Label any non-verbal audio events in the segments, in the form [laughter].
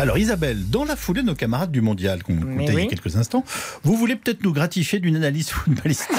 Alors Isabelle, dans la foulée de nos camarades du mondial qu'on il y a oui. quelques instants, vous voulez peut-être nous gratifier d'une analyse [laughs] footballistique.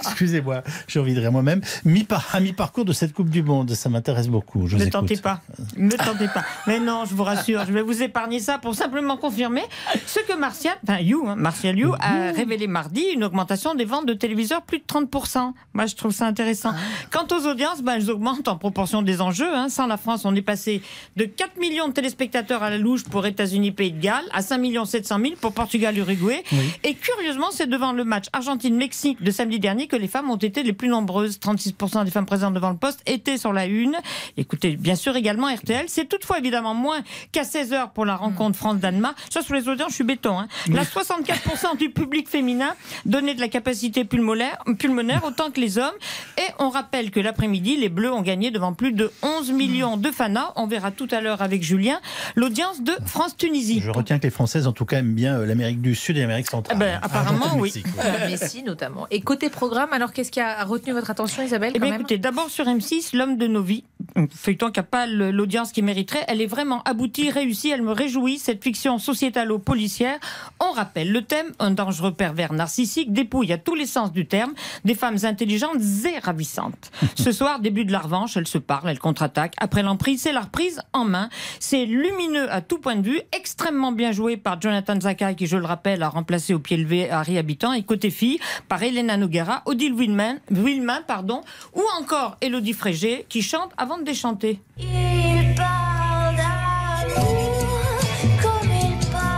Excusez-moi, j'ai envie de rire moi-même. Mi à mi-parcours de cette Coupe du Monde, ça m'intéresse beaucoup. Je Ne tentez pas. Ne tentez pas. Mais non, je vous rassure, je vais vous épargner ça pour simplement confirmer ce que Martial, enfin You, hein, Martial You, a révélé mardi, une augmentation des ventes de téléviseurs plus de 30%. Moi, je trouve ça intéressant. Quant aux audiences, ben, elles augmentent en proportion des enjeux. hein. Sans la France, on est passé de 4 millions de téléspectateurs à la louche pour États-Unis, Pays de Galles, à 5 700 000 pour Portugal, Uruguay. Et curieusement, c'est devant le match Argentine-Mexique de samedi dernier que les femmes ont été les plus nombreuses. 36% des femmes présentes devant le poste étaient sur la une. Écoutez, bien sûr également RTL. C'est toutefois évidemment moins qu'à 16h pour la rencontre France-Danemark. Ça, sur les audiences, je suis béton. Hein. Là, 64% du public féminin donnait de la capacité pulmonaire, pulmonaire autant que les hommes. Et on rappelle que l'après-midi, les Bleus ont gagné devant plus de 11 millions de fanas. On verra tout à l'heure avec Julien l'audience de France-Tunisie. Je retiens que les Françaises, en tout cas, aiment bien euh, l'Amérique du Sud et l'Amérique centrale. Eh ben, apparemment, Argentine, oui. Euh, Messi notamment. Et côté programme, alors qu'est-ce qui a retenu votre attention, Isabelle Eh quand bien, même? écoutez, d'abord sur M6, l'homme de nos vies, feuilleton qui n'a pas l'audience qu'il mériterait, elle est vraiment aboutie, réussie, elle me réjouit, cette fiction sociétalo-policière. On rappelle le thème, un dangereux pervers narcissique dépouille à tous les sens du terme des femmes intelligentes et ravissantes. [laughs] Ce soir, début de la revanche, elles se parlent, elles contre-attaquent. Après l'emprise, c'est la reprise en main. C'est lumineux à tout point de vue, extrêmement bien joué par Jonathan Zakai, qui, je le rappelle, a remplacé au pied levé Harry Habitant, et côté fille, par Elena Noguera, Odile Willman, Willman pardon, ou encore Elodie Frégé, qui chante avant de déchanter. Il parle d'amour comme il parle.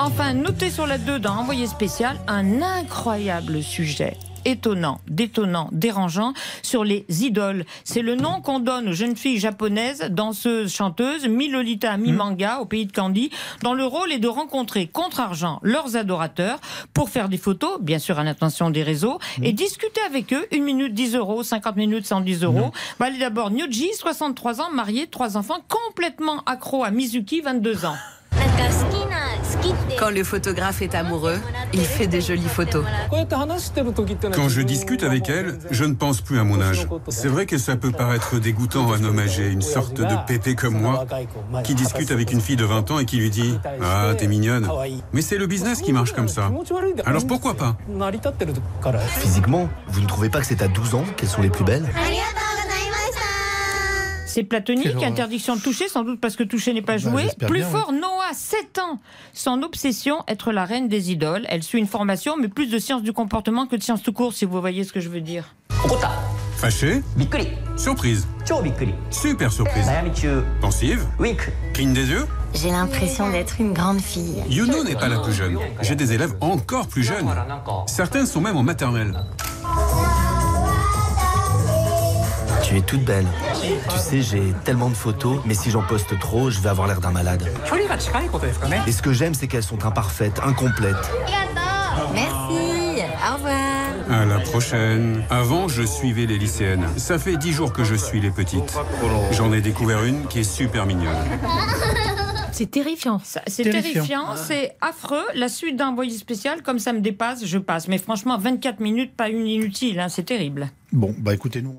Enfin, notez sur la 2 dans Envoyé spécial un incroyable sujet étonnant, détonnant, dérangeant sur les idoles. C'est le nom qu'on donne aux jeunes filles japonaises, danseuses, chanteuses, mi-lolita, mi-manga au pays de Candy, dont le rôle est de rencontrer contre argent leurs adorateurs pour faire des photos, bien sûr à l'intention des réseaux, et discuter avec eux, une minute 10 euros, 50 minutes 110 euros. Bah, elle est d'abord Nyoji, 63 ans, mariée, trois enfants, complètement accro à Mizuki, 22 ans. Quand le photographe est amoureux, il fait des jolies photos. Quand je discute avec elle, je ne pense plus à mon âge. C'est vrai que ça peut paraître dégoûtant à un homme âgé, une sorte de pépé comme moi, qui discute avec une fille de 20 ans et qui lui dit « Ah, t'es mignonne ». Mais c'est le business qui marche comme ça. Alors pourquoi pas? Physiquement, vous ne trouvez pas que c'est à 12 ans qu'elles sont les plus belles? C'est platonique, interdiction de toucher, sans doute parce que toucher n'est pas Bah, joué. Plus bien, fort, Noah, 7 ans. Son obsession, être la reine des idoles. Elle suit une formation, mais plus de sciences du comportement que de sciences tout court, si vous voyez ce que je veux dire. Fâché Surprise Super surprise Pensive Cligne des yeux J'ai l'impression d'être une grande fille. Yuno n'est pas la plus jeune. J'ai des élèves encore plus jeunes. Certains sont même en maternelle. Tu es toute belle. Tu sais, j'ai tellement de photos, mais si j'en poste trop, je vais avoir l'air d'un malade. Et ce que j'aime, c'est qu'elles sont imparfaites, incomplètes. Merci. Au revoir. À la prochaine. Avant, je suivais les lycéennes. Ça fait dix jours que je suis les petites. J'en ai découvert une qui est super mignonne. C'est terrifiant. C'est Terrifiant. terrifiant, c'est affreux. La suite d'un envoyé spécial, comme ça me dépasse, je passe. Mais franchement, 24 minutes, pas une inutile, hein, c'est terrible. Bon, bah écoutez-nous.